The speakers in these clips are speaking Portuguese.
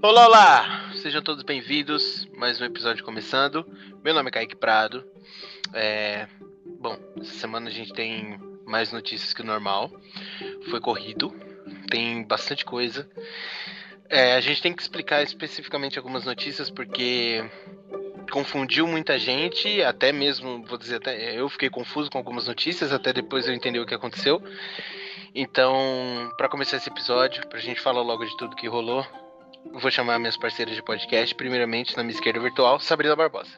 Olá, olá! Sejam todos bem-vindos. Mais um episódio começando. Meu nome é Kaique Prado. É... Bom, essa semana a gente tem mais notícias que o normal. Foi corrido, tem bastante coisa. É, a gente tem que explicar especificamente algumas notícias porque confundiu muita gente, até mesmo, vou dizer, até eu fiquei confuso com algumas notícias, até depois eu entendi o que aconteceu. Então, para começar esse episódio, pra gente falar logo de tudo que rolou, vou chamar minhas parceiras de podcast, primeiramente na minha esquerda virtual, Sabrina Barbosa.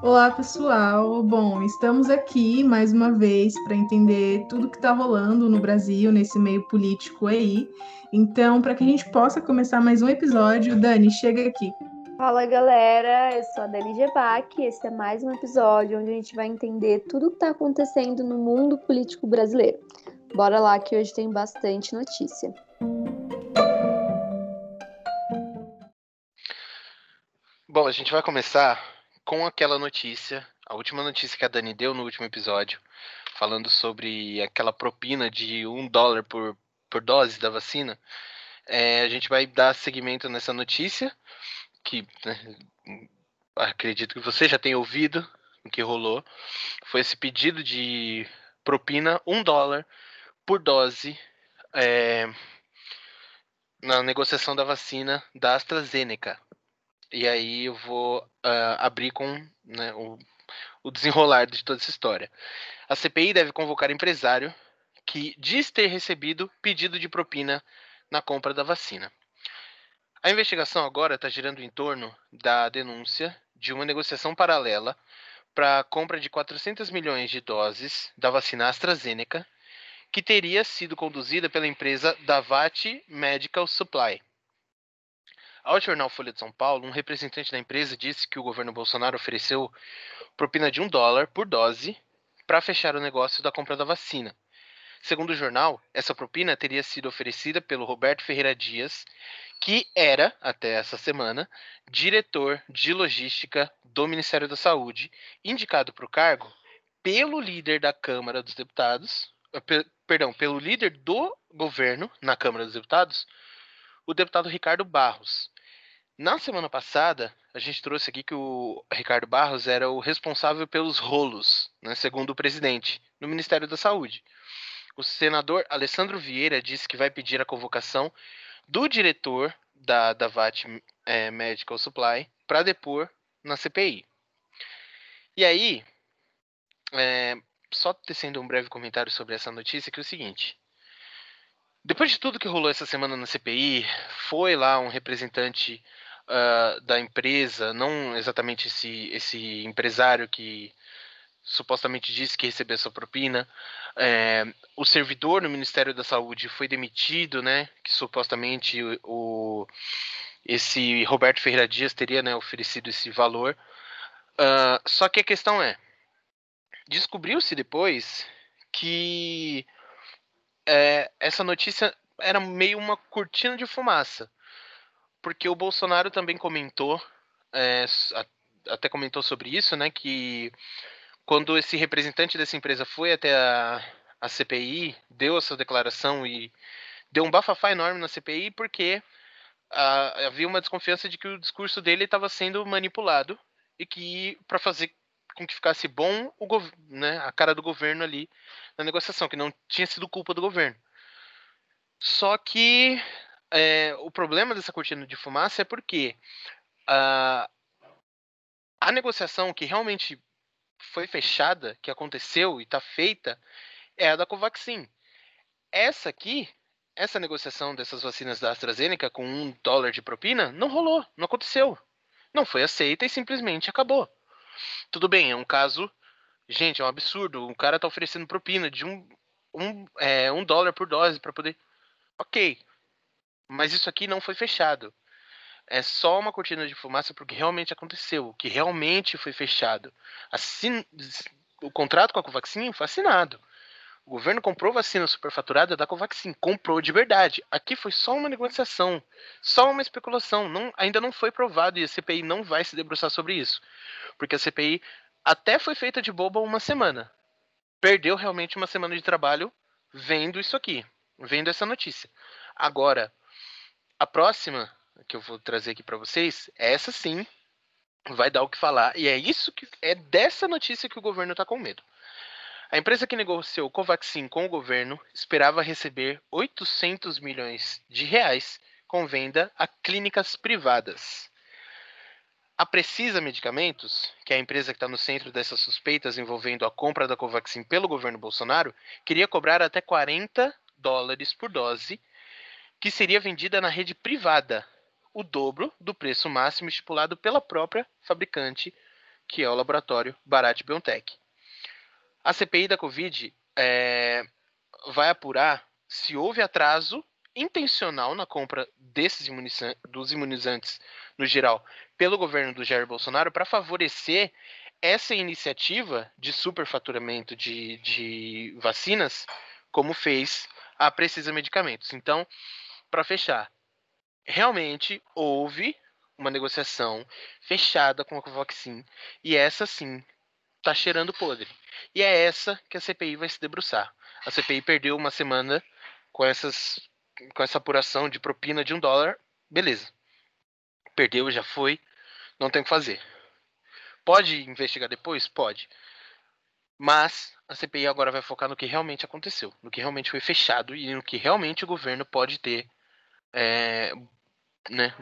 Olá, pessoal. Bom, estamos aqui mais uma vez para entender tudo que está rolando no Brasil, nesse meio político aí. Então, para que a gente possa começar mais um episódio, Dani, chega aqui. Fala galera, eu sou a Dani Gebac e esse é mais um episódio onde a gente vai entender tudo o que está acontecendo no mundo político brasileiro. Bora lá que hoje tem bastante notícia. Bom, a gente vai começar com aquela notícia, a última notícia que a Dani deu no último episódio, falando sobre aquela propina de um dólar por, por dose da vacina. É, a gente vai dar seguimento nessa notícia, que né, acredito que você já tenha ouvido o que rolou. Foi esse pedido de propina, um dólar por dose é, na negociação da vacina da AstraZeneca. E aí eu vou uh, abrir com né, o, o desenrolar de toda essa história. A CPI deve convocar empresário que diz ter recebido pedido de propina na compra da vacina. A investigação agora está girando em torno da denúncia de uma negociação paralela para a compra de 400 milhões de doses da vacina AstraZeneca, que teria sido conduzida pela empresa Davat Medical Supply. Ao jornal Folha de São Paulo, um representante da empresa disse que o governo Bolsonaro ofereceu propina de um dólar por dose para fechar o negócio da compra da vacina. Segundo o jornal, essa propina teria sido oferecida pelo Roberto Ferreira Dias, que era, até essa semana, diretor de logística do Ministério da Saúde, indicado para o cargo pelo líder da Câmara dos Deputados, eh, perdão, pelo líder do governo na Câmara dos Deputados, o deputado Ricardo Barros. Na semana passada, a gente trouxe aqui que o Ricardo Barros era o responsável pelos rolos, né, segundo o presidente, no Ministério da Saúde. O senador Alessandro Vieira disse que vai pedir a convocação do diretor da, da VAT é, Medical Supply para depor na CPI. E aí, é, só tecendo um breve comentário sobre essa notícia, que é o seguinte. Depois de tudo que rolou essa semana na CPI, foi lá um representante uh, da empresa, não exatamente esse, esse empresário que supostamente disse que recebeu essa propina. É, o servidor no Ministério da Saúde foi demitido, né? Que supostamente o, esse Roberto Ferreira Dias teria né, oferecido esse valor. Uh, só que a questão é, descobriu-se depois que é, essa notícia era meio uma cortina de fumaça porque o Bolsonaro também comentou, é, até comentou sobre isso, né, que quando esse representante dessa empresa foi até a, a CPI, deu essa declaração e deu um bafafá enorme na CPI porque a, havia uma desconfiança de que o discurso dele estava sendo manipulado e que para fazer com que ficasse bom o né, a cara do governo ali na negociação, que não tinha sido culpa do governo. Só que é, o problema dessa cortina de fumaça é porque a, a negociação que realmente foi fechada, que aconteceu e está feita, é a da Covaxin. Essa aqui, essa negociação dessas vacinas da AstraZeneca com um dólar de propina, não rolou, não aconteceu. Não foi aceita e simplesmente acabou. Tudo bem, é um caso. Gente, é um absurdo. O cara está oferecendo propina de um, um, é, um dólar por dose para poder. Ok, mas isso aqui não foi fechado. É só uma cortina de fumaça porque realmente aconteceu, que realmente foi fechado. Assin... O contrato com a Covaxin foi assinado. O governo comprou vacina superfaturada da Covaxin, comprou de verdade. Aqui foi só uma negociação, só uma especulação. Não, ainda não foi provado e a CPI não vai se debruçar sobre isso. Porque a CPI até foi feita de boba uma semana. Perdeu realmente uma semana de trabalho vendo isso aqui, vendo essa notícia. Agora, a próxima, que eu vou trazer aqui para vocês, essa sim vai dar o que falar. E é isso que é dessa notícia que o governo está com medo. A empresa que negociou o Covaxin com o governo esperava receber 800 milhões de reais com venda a clínicas privadas. A Precisa Medicamentos, que é a empresa que está no centro dessas suspeitas envolvendo a compra da Covaxin pelo governo Bolsonaro, queria cobrar até 40 dólares por dose, que seria vendida na rede privada, o dobro do preço máximo estipulado pela própria fabricante, que é o laboratório Bharat BioNTech. A CPI da Covid é, vai apurar se houve atraso intencional na compra desses imunizantes, dos imunizantes no geral pelo governo do Jair Bolsonaro para favorecer essa iniciativa de superfaturamento de, de vacinas, como fez a Precisa Medicamentos. Então, para fechar, realmente houve uma negociação fechada com a Covaxin e essa sim está cheirando podre. E é essa que a CPI vai se debruçar. A CPI perdeu uma semana com essas com essa apuração de propina de um dólar, beleza. Perdeu, já foi, não tem o que fazer. Pode investigar depois? Pode. Mas a CPI agora vai focar no que realmente aconteceu, no que realmente foi fechado e no que realmente o governo pode ter é, né?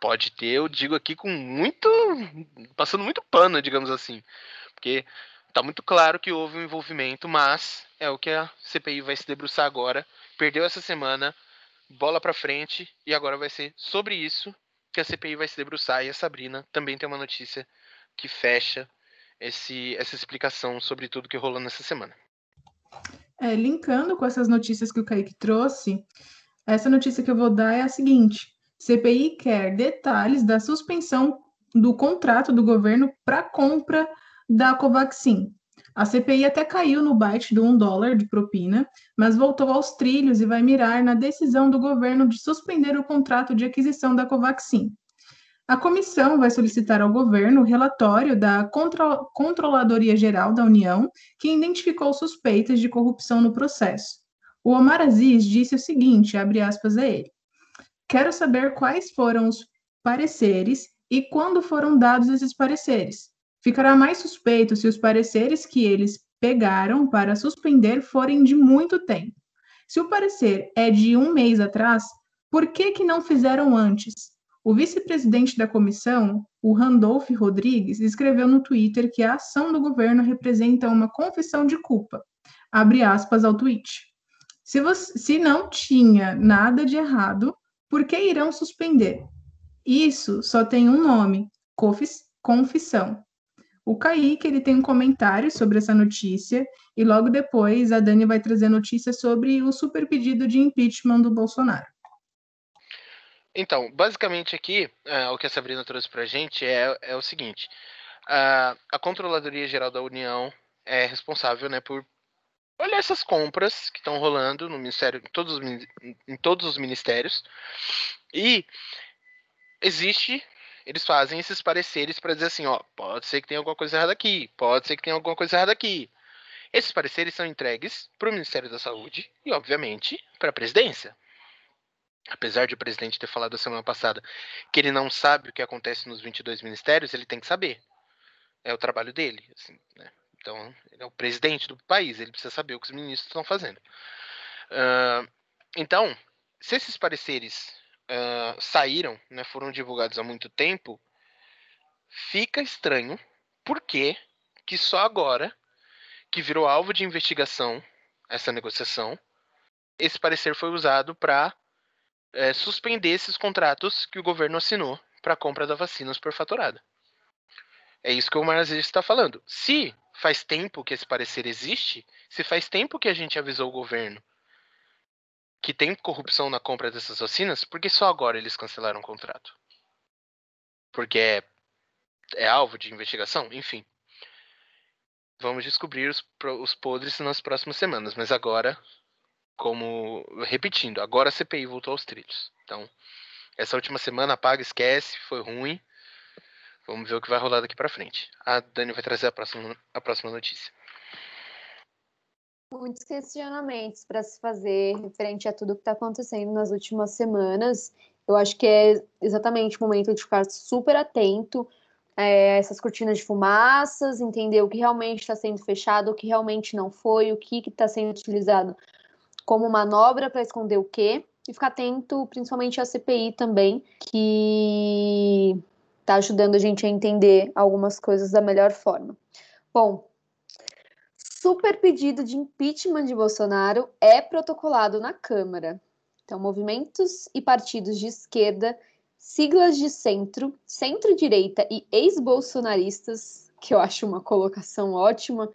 Pode ter, eu digo aqui com muito. passando muito pano, digamos assim. Porque tá muito claro que houve um envolvimento, mas é o que a CPI vai se debruçar agora. Perdeu essa semana, bola para frente, e agora vai ser sobre isso que a CPI vai se debruçar. E a Sabrina também tem uma notícia que fecha esse, essa explicação sobre tudo que rolou nessa semana. É, linkando com essas notícias que o Kaique trouxe, essa notícia que eu vou dar é a seguinte: CPI quer detalhes da suspensão do contrato do governo para compra da Covaxin. A CPI até caiu no bite do 1 dólar de propina, mas voltou aos trilhos e vai mirar na decisão do governo de suspender o contrato de aquisição da Covaxin. A comissão vai solicitar ao governo o relatório da Contro Controladoria Geral da União, que identificou suspeitas de corrupção no processo. O Omar Aziz disse o seguinte, abre aspas a ele, Quero saber quais foram os pareceres e quando foram dados esses pareceres. Ficará mais suspeito se os pareceres que eles pegaram para suspender forem de muito tempo. Se o parecer é de um mês atrás, por que, que não fizeram antes? O vice-presidente da comissão, o Randolph Rodrigues, escreveu no Twitter que a ação do governo representa uma confissão de culpa. Abre aspas ao tweet. Se, você, se não tinha nada de errado, por que irão suspender? Isso só tem um nome: confissão. O Kaique ele tem um comentário sobre essa notícia e logo depois a Dani vai trazer notícia sobre o super pedido de impeachment do Bolsonaro. Então, basicamente aqui, uh, o que a Sabrina trouxe para a gente é, é o seguinte: a Controladoria Geral da União é responsável né, por olha essas compras que estão rolando no ministério, em todos, os, em todos os ministérios. E existe, eles fazem esses pareceres para dizer assim, ó, pode ser que tenha alguma coisa errada aqui, pode ser que tenha alguma coisa errada aqui. Esses pareceres são entregues para o Ministério da Saúde e, obviamente, para a presidência. Apesar de o presidente ter falado a semana passada que ele não sabe o que acontece nos 22 ministérios, ele tem que saber. É o trabalho dele. Assim, né? Então, ele é o presidente do país, ele precisa saber o que os ministros estão fazendo. Uh, então, se esses pareceres uh, saíram, né, foram divulgados há muito tempo, fica estranho por que, só agora, que virou alvo de investigação essa negociação, esse parecer foi usado para é, eh, suspender esses contratos que o governo assinou para compra da vacina superfaturada. É isso que o Marzio está falando. Se faz tempo que esse parecer existe, se faz tempo que a gente avisou o governo que tem corrupção na compra dessas vacinas, por que só agora eles cancelaram o contrato? Porque é, é alvo de investigação? Enfim. Vamos descobrir os, os podres nas próximas semanas, mas agora, como. Repetindo, agora a CPI voltou aos trilhos. Então, essa última semana apaga, esquece, foi ruim. Vamos ver o que vai rolar daqui para frente. A Dani vai trazer a próxima, a próxima notícia. Muitos questionamentos para se fazer referente a tudo que está acontecendo nas últimas semanas. Eu acho que é exatamente o momento de ficar super atento é, essas cortinas de fumaças, entender o que realmente está sendo fechado, o que realmente não foi, o que está sendo utilizado como manobra para esconder o quê, e ficar atento principalmente à CPI também, que está ajudando a gente a entender algumas coisas da melhor forma. Bom, super pedido de impeachment de Bolsonaro é protocolado na Câmara. Então, movimentos e partidos de esquerda siglas de centro, centro-direita e ex-bolsonaristas, que eu acho uma colocação ótima,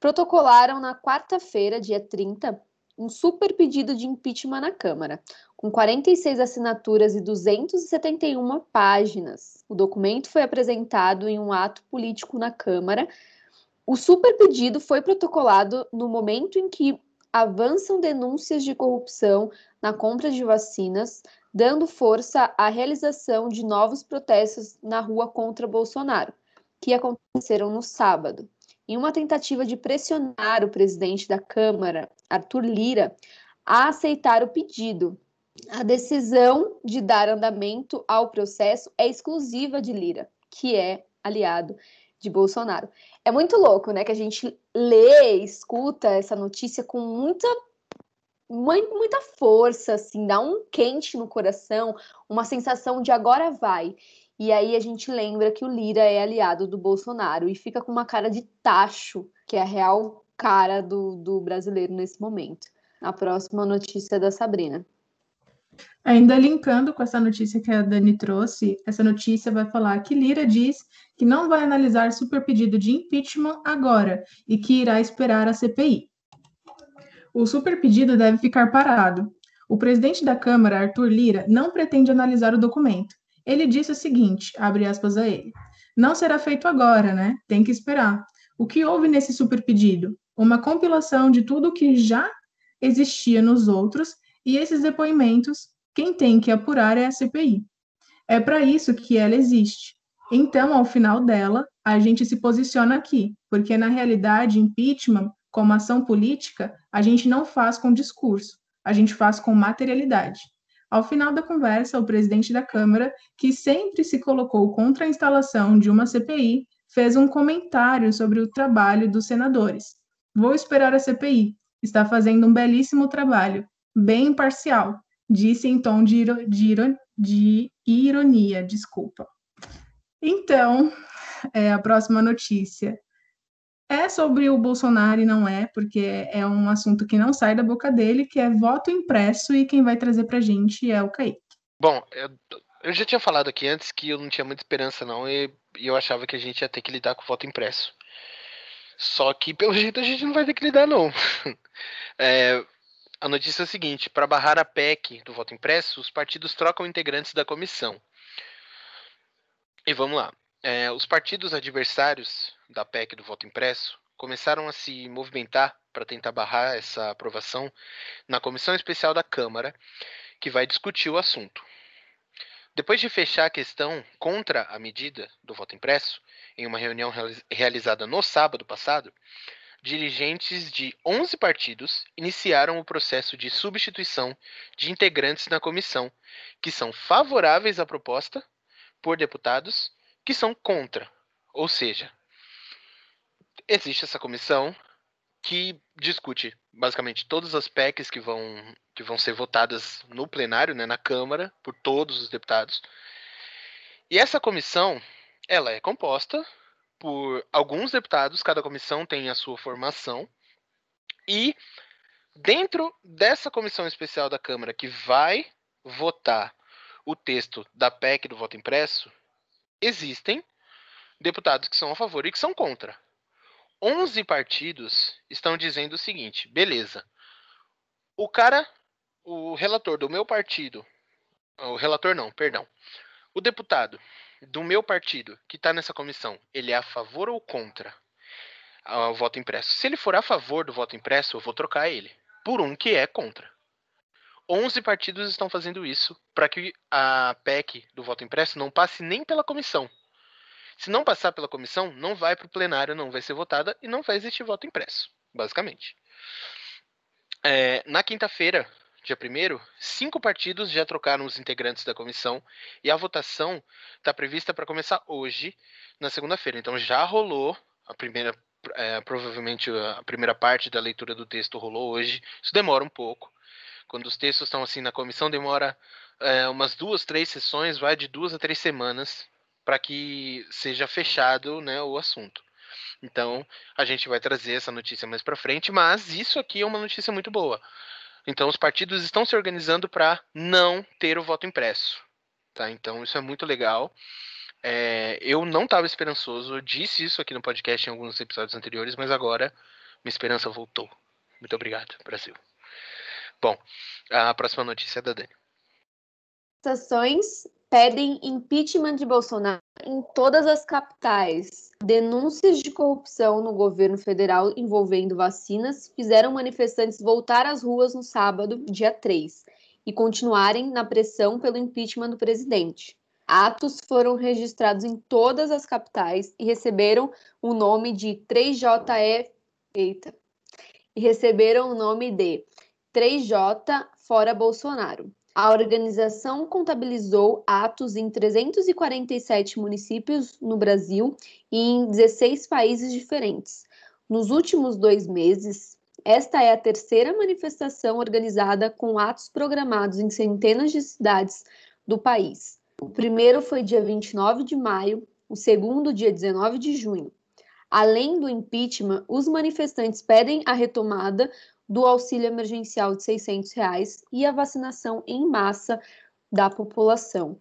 protocolaram na quarta-feira, dia 30, um super pedido de impeachment na Câmara, com 46 assinaturas e 271 páginas. O documento foi apresentado em um ato político na Câmara. O super pedido foi protocolado no momento em que avançam denúncias de corrupção na compra de vacinas, dando força à realização de novos protestos na rua contra Bolsonaro, que aconteceram no sábado. Em uma tentativa de pressionar o presidente da Câmara, Arthur Lira, a aceitar o pedido. A decisão de dar andamento ao processo é exclusiva de Lira, que é aliado de Bolsonaro. É muito louco, né, que a gente lê, escuta essa notícia com muita muita força, assim, dá um quente no coração, uma sensação de agora vai. E aí a gente lembra que o Lira é aliado do Bolsonaro e fica com uma cara de tacho, que é a real cara do, do brasileiro nesse momento. A próxima notícia da Sabrina. Ainda linkando com essa notícia que a Dani trouxe, essa notícia vai falar que Lira diz que não vai analisar super pedido de impeachment agora e que irá esperar a CPI. O superpedido deve ficar parado. O presidente da Câmara, Arthur Lira, não pretende analisar o documento. Ele disse o seguinte, abre aspas a ele, não será feito agora, né? Tem que esperar. O que houve nesse superpedido? Uma compilação de tudo o que já existia nos outros e esses depoimentos, quem tem que apurar é a CPI. É para isso que ela existe. Então, ao final dela, a gente se posiciona aqui, porque na realidade, impeachment como ação política, a gente não faz com discurso, a gente faz com materialidade. Ao final da conversa, o presidente da Câmara, que sempre se colocou contra a instalação de uma CPI, fez um comentário sobre o trabalho dos senadores. Vou esperar a CPI. Está fazendo um belíssimo trabalho, bem imparcial, disse em tom de, de, de ironia, desculpa. Então, é, a próxima notícia é sobre o Bolsonaro e não é, porque é um assunto que não sai da boca dele, que é voto impresso, e quem vai trazer pra gente é o Kaique. Bom, eu, eu já tinha falado aqui antes que eu não tinha muita esperança, não, e, e eu achava que a gente ia ter que lidar com voto impresso. Só que, pelo jeito, a gente não vai ter que lidar, não. é, a notícia é a seguinte: para barrar a PEC do voto impresso, os partidos trocam integrantes da comissão. E vamos lá. É, os partidos adversários da PEC do voto impresso começaram a se movimentar para tentar barrar essa aprovação na comissão especial da Câmara, que vai discutir o assunto. Depois de fechar a questão contra a medida do voto impresso, em uma reunião realizada no sábado passado, dirigentes de 11 partidos iniciaram o processo de substituição de integrantes na comissão, que são favoráveis à proposta por deputados que são contra. Ou seja, existe essa comissão que discute basicamente todas as PECs que vão, que vão ser votadas no plenário, né, na Câmara, por todos os deputados. E essa comissão, ela é composta por alguns deputados, cada comissão tem a sua formação, e dentro dessa comissão especial da Câmara que vai votar o texto da PEC do voto impresso, existem deputados que são a favor e que são contra. 11 partidos estão dizendo o seguinte: beleza, o cara, o relator do meu partido, o relator não, perdão, o deputado do meu partido que está nessa comissão, ele é a favor ou contra o voto impresso? Se ele for a favor do voto impresso, eu vou trocar ele por um que é contra. 11 partidos estão fazendo isso para que a PEC do voto impresso não passe nem pela comissão. Se não passar pela comissão, não vai para o plenário, não vai ser votada e não vai existir voto impresso, basicamente. É, na quinta-feira, dia 1 cinco partidos já trocaram os integrantes da comissão e a votação está prevista para começar hoje, na segunda-feira. Então já rolou a primeira, é, provavelmente a primeira parte da leitura do texto rolou hoje. Isso demora um pouco. Quando os textos estão assim na comissão, demora é, umas duas, três sessões, vai de duas a três semanas para que seja fechado né, o assunto. Então, a gente vai trazer essa notícia mais para frente, mas isso aqui é uma notícia muito boa. Então, os partidos estão se organizando para não ter o voto impresso. Tá? Então, isso é muito legal. É, eu não estava esperançoso, disse isso aqui no podcast em alguns episódios anteriores, mas agora minha esperança voltou. Muito obrigado, Brasil. Bom, a próxima notícia é da Dani. Pedem impeachment de Bolsonaro em todas as capitais. Denúncias de corrupção no governo federal envolvendo vacinas fizeram manifestantes voltar às ruas no sábado, dia 3, e continuarem na pressão pelo impeachment do presidente. Atos foram registrados em todas as capitais e receberam o nome de 3JE. Eita. E receberam o nome de 3J fora Bolsonaro. A organização contabilizou atos em 347 municípios no Brasil e em 16 países diferentes. Nos últimos dois meses, esta é a terceira manifestação organizada com atos programados em centenas de cidades do país. O primeiro foi dia 29 de maio, o segundo, dia 19 de junho. Além do impeachment, os manifestantes pedem a retomada do auxílio emergencial de 600 reais e a vacinação em massa da população.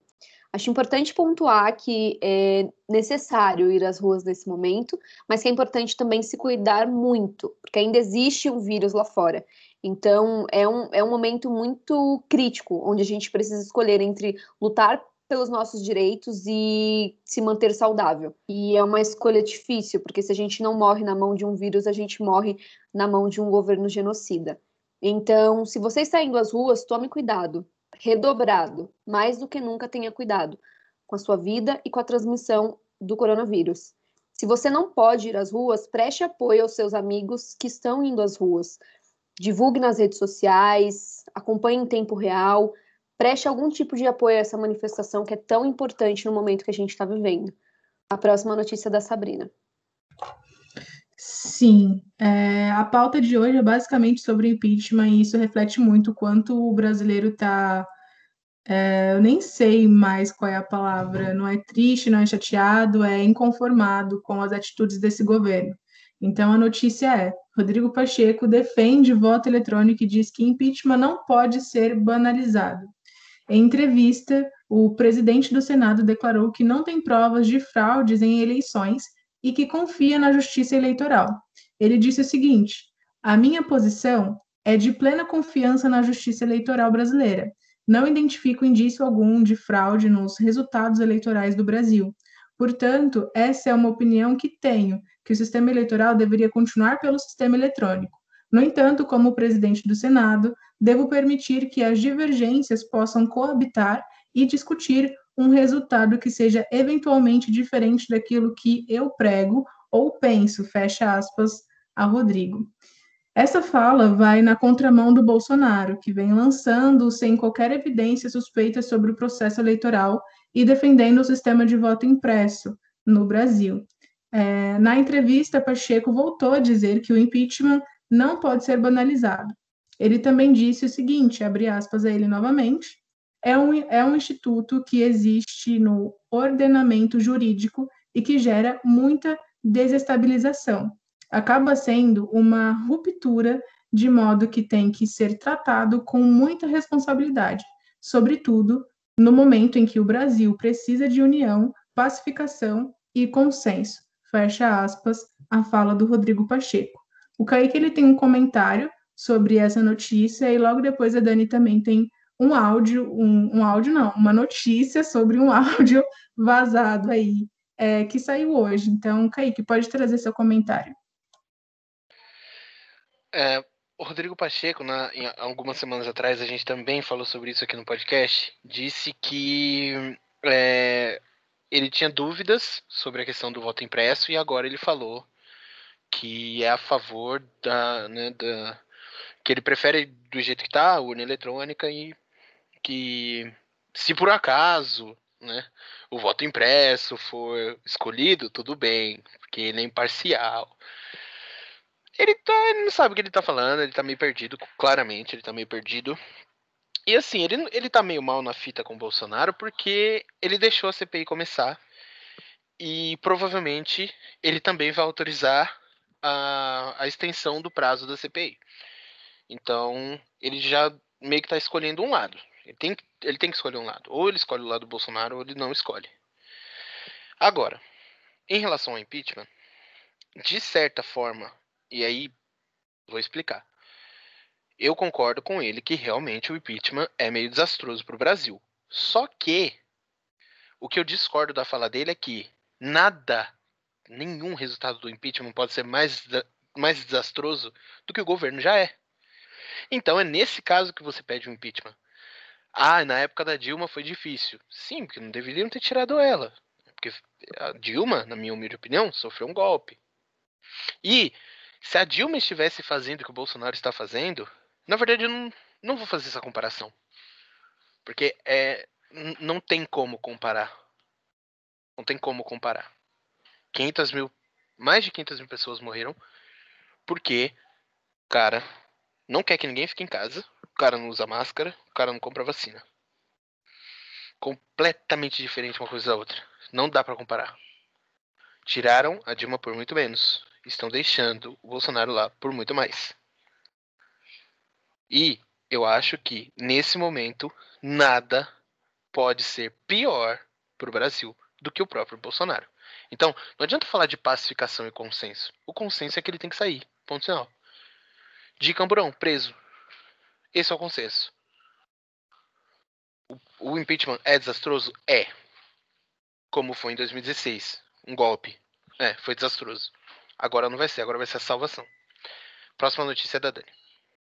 Acho importante pontuar que é necessário ir às ruas nesse momento, mas que é importante também se cuidar muito, porque ainda existe um vírus lá fora. Então, é um, é um momento muito crítico, onde a gente precisa escolher entre lutar pelos nossos direitos e se manter saudável. E é uma escolha difícil, porque se a gente não morre na mão de um vírus, a gente morre na mão de um governo genocida. Então, se você está indo às ruas, tome cuidado, redobrado, mais do que nunca tenha cuidado com a sua vida e com a transmissão do coronavírus. Se você não pode ir às ruas, preste apoio aos seus amigos que estão indo às ruas. Divulgue nas redes sociais, acompanhe em tempo real, preste algum tipo de apoio a essa manifestação que é tão importante no momento que a gente está vivendo. A próxima notícia é da Sabrina. Sim, é, a pauta de hoje é basicamente sobre impeachment e isso reflete muito quanto o brasileiro está. É, eu nem sei mais qual é a palavra, não é triste, não é chateado, é inconformado com as atitudes desse governo. Então a notícia é: Rodrigo Pacheco defende voto eletrônico e diz que impeachment não pode ser banalizado. Em entrevista, o presidente do Senado declarou que não tem provas de fraudes em eleições e que confia na justiça eleitoral. Ele disse o seguinte: A minha posição é de plena confiança na justiça eleitoral brasileira. Não identifico indício algum de fraude nos resultados eleitorais do Brasil. Portanto, essa é uma opinião que tenho, que o sistema eleitoral deveria continuar pelo sistema eletrônico. No entanto, como presidente do Senado, devo permitir que as divergências possam coabitar e discutir um resultado que seja eventualmente diferente daquilo que eu prego ou penso, fecha aspas, a Rodrigo. Essa fala vai na contramão do Bolsonaro, que vem lançando sem qualquer evidência suspeita sobre o processo eleitoral e defendendo o sistema de voto impresso no Brasil. É, na entrevista, Pacheco voltou a dizer que o impeachment não pode ser banalizado. Ele também disse o seguinte, abre aspas a ele novamente, é um, é um instituto que existe no ordenamento jurídico e que gera muita desestabilização. Acaba sendo uma ruptura de modo que tem que ser tratado com muita responsabilidade, sobretudo no momento em que o Brasil precisa de união, pacificação e consenso. Fecha aspas a fala do Rodrigo Pacheco. O Kaique ele tem um comentário sobre essa notícia e logo depois a Dani também tem um áudio, um, um áudio não, uma notícia sobre um áudio vazado aí é, que saiu hoje. Então, Kaique, pode trazer seu comentário. É, o Rodrigo Pacheco, na, em, algumas semanas atrás, a gente também falou sobre isso aqui no podcast, disse que é, ele tinha dúvidas sobre a questão do voto impresso e agora ele falou que é a favor da, né, da que ele prefere do jeito que tá, a urna eletrônica e que se por acaso, né, o voto impresso for escolhido, tudo bem, porque ele é imparcial. Ele, tá, ele não sabe o que ele tá falando, ele tá meio perdido, claramente, ele tá meio perdido. E assim, ele, ele tá meio mal na fita com o Bolsonaro porque ele deixou a CPI começar. E provavelmente ele também vai autorizar a, a extensão do prazo da CPI. Então, ele já meio que tá escolhendo um lado. Ele tem, ele tem que escolher um lado. Ou ele escolhe o lado do Bolsonaro, ou ele não escolhe. Agora, em relação ao impeachment, de certa forma, e aí vou explicar. Eu concordo com ele que realmente o impeachment é meio desastroso para o Brasil. Só que o que eu discordo da fala dele é que nada, nenhum resultado do impeachment pode ser mais, mais desastroso do que o governo já é. Então é nesse caso que você pede o um impeachment. Ah, na época da Dilma foi difícil. Sim, porque não deveriam ter tirado ela. Porque a Dilma, na minha humilde opinião, sofreu um golpe. E se a Dilma estivesse fazendo o que o Bolsonaro está fazendo, na verdade eu não, não vou fazer essa comparação. Porque é, não tem como comparar. Não tem como comparar. 500 mil, mais de 500 mil pessoas morreram porque o cara não quer que ninguém fique em casa, o cara não usa máscara, o cara não compra vacina. Completamente diferente uma coisa da outra. Não dá para comparar. Tiraram a Dilma por muito menos. Estão deixando o Bolsonaro lá por muito mais. E eu acho que, nesse momento, nada pode ser pior para o Brasil do que o próprio Bolsonaro. Então, não adianta falar de pacificação e consenso. O consenso é que ele tem que sair. Ponto final. De Camburão, preso. Esse é o consenso. O, o impeachment é desastroso? É. Como foi em 2016. Um golpe. É, foi desastroso. Agora não vai ser, agora vai ser a salvação. Próxima notícia é da Dani.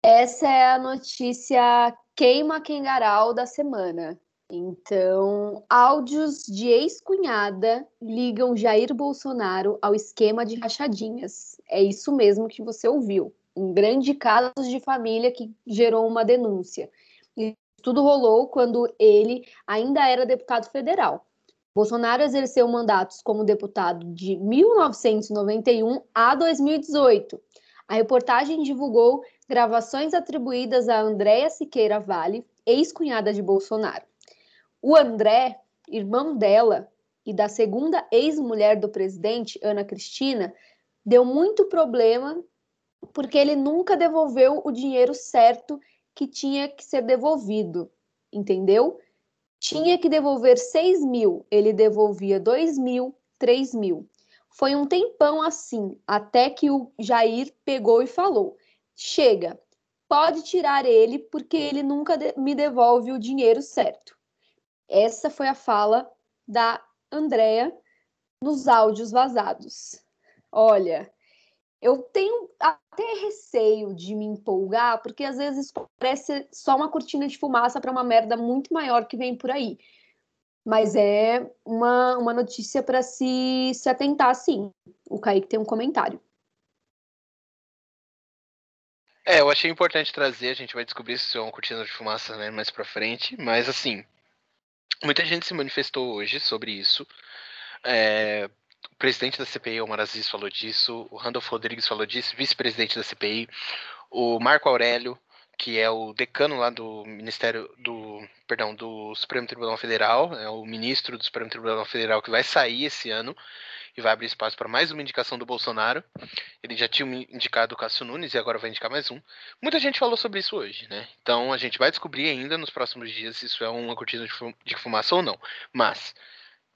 Essa é a notícia queima quengaral da semana. Então, áudios de ex-cunhada ligam Jair Bolsonaro ao esquema de rachadinhas. É isso mesmo que você ouviu. Um grande caso de família que gerou uma denúncia. E tudo rolou quando ele ainda era deputado federal. Bolsonaro exerceu mandatos como deputado de 1991 a 2018. A reportagem divulgou gravações atribuídas a Andréa Siqueira Vale, ex-cunhada de Bolsonaro. O André, irmão dela e da segunda ex-mulher do presidente, Ana Cristina, deu muito problema porque ele nunca devolveu o dinheiro certo que tinha que ser devolvido, entendeu? Tinha que devolver 6 mil, ele devolvia 2 mil, 3 mil. Foi um tempão assim, até que o Jair pegou e falou: chega, pode tirar ele, porque ele nunca me devolve o dinheiro certo. Essa foi a fala da Andrea nos áudios vazados. Olha, eu tenho até receio de me empolgar, porque às vezes parece só uma cortina de fumaça para uma merda muito maior que vem por aí. Mas é uma, uma notícia para se, se atentar, sim. O Kaique tem um comentário. É, eu achei importante trazer, a gente vai descobrir se é uma cortina de fumaça né, mais pra frente, mas assim, Muita gente se manifestou hoje sobre isso. É, o presidente da CPI, Omar Aziz, falou disso, o Randolph Rodrigues falou disso, vice-presidente da CPI, o Marco Aurélio, que é o decano lá do Ministério do, perdão, do Supremo Tribunal Federal, é o ministro do Supremo Tribunal Federal que vai sair esse ano e vai abrir espaço para mais uma indicação do Bolsonaro. Ele já tinha indicado o Cássio Nunes e agora vai indicar mais um. Muita gente falou sobre isso hoje, né? Então a gente vai descobrir ainda nos próximos dias se isso é uma cortina de fumaça ou não. Mas,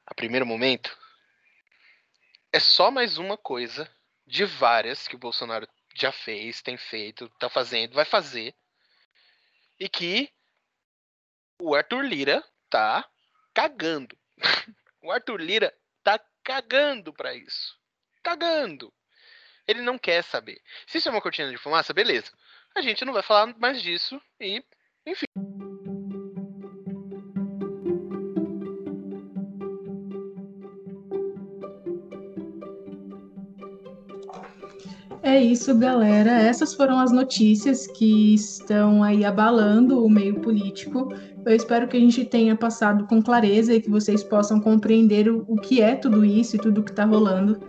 a primeiro momento, é só mais uma coisa de várias que o Bolsonaro já fez, tem feito, tá fazendo, vai fazer. E que o Arthur Lira tá cagando. o Arthur Lira cagando para isso. Cagando. Ele não quer saber. Se isso é uma cortina de fumaça, beleza. A gente não vai falar mais disso e, enfim. É isso, galera. Essas foram as notícias que estão aí abalando o meio político. Eu espero que a gente tenha passado com clareza e que vocês possam compreender o, o que é tudo isso e tudo que está rolando.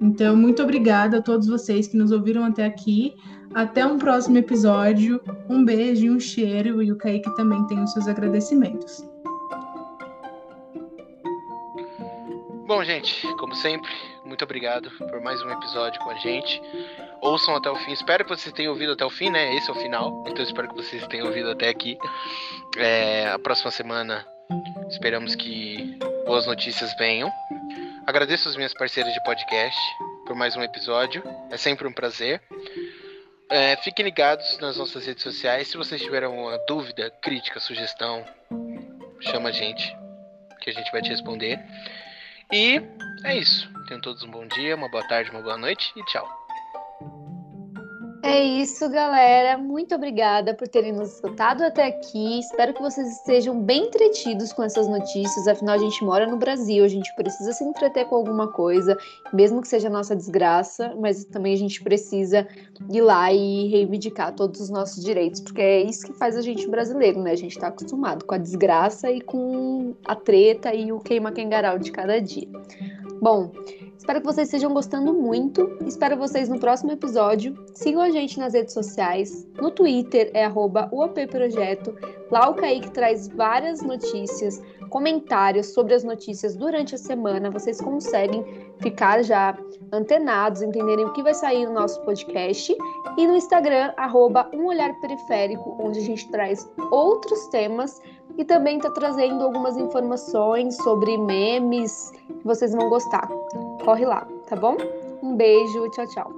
Então, muito obrigada a todos vocês que nos ouviram até aqui. Até um próximo episódio. Um beijo e um cheiro. E o Kaique também tem os seus agradecimentos. Bom, gente, como sempre, muito obrigado por mais um episódio com a gente. Ouçam até o fim. Espero que vocês tenham ouvido até o fim, né? Esse é o final. Então espero que vocês tenham ouvido até aqui. É, a próxima semana esperamos que boas notícias venham. Agradeço as minhas parceiras de podcast por mais um episódio. É sempre um prazer. É, fiquem ligados nas nossas redes sociais. Se vocês tiverem alguma dúvida, crítica, sugestão, chama a gente, que a gente vai te responder. E é isso. Tenham todos um bom dia, uma boa tarde, uma boa noite e tchau. É isso, galera. Muito obrigada por terem nos escutado até aqui. Espero que vocês estejam bem entretidos com essas notícias. Afinal, a gente mora no Brasil, a gente precisa se entreter com alguma coisa, mesmo que seja nossa desgraça, mas também a gente precisa ir lá e reivindicar todos os nossos direitos, porque é isso que faz a gente brasileiro, né? A gente tá acostumado com a desgraça e com a treta e o queima-quengaral de cada dia. Bom, Espero que vocês estejam gostando muito. Espero vocês no próximo episódio. Sigam a gente nas redes sociais. No Twitter é @uopprojeto. Lá o Kaique traz várias notícias, comentários sobre as notícias durante a semana. Vocês conseguem ficar já antenados, entenderem o que vai sair no nosso podcast. E no Instagram, arroba um olhar periférico, onde a gente traz outros temas e também está trazendo algumas informações sobre memes que vocês vão gostar corre lá, tá bom? Um beijo, tchau, tchau.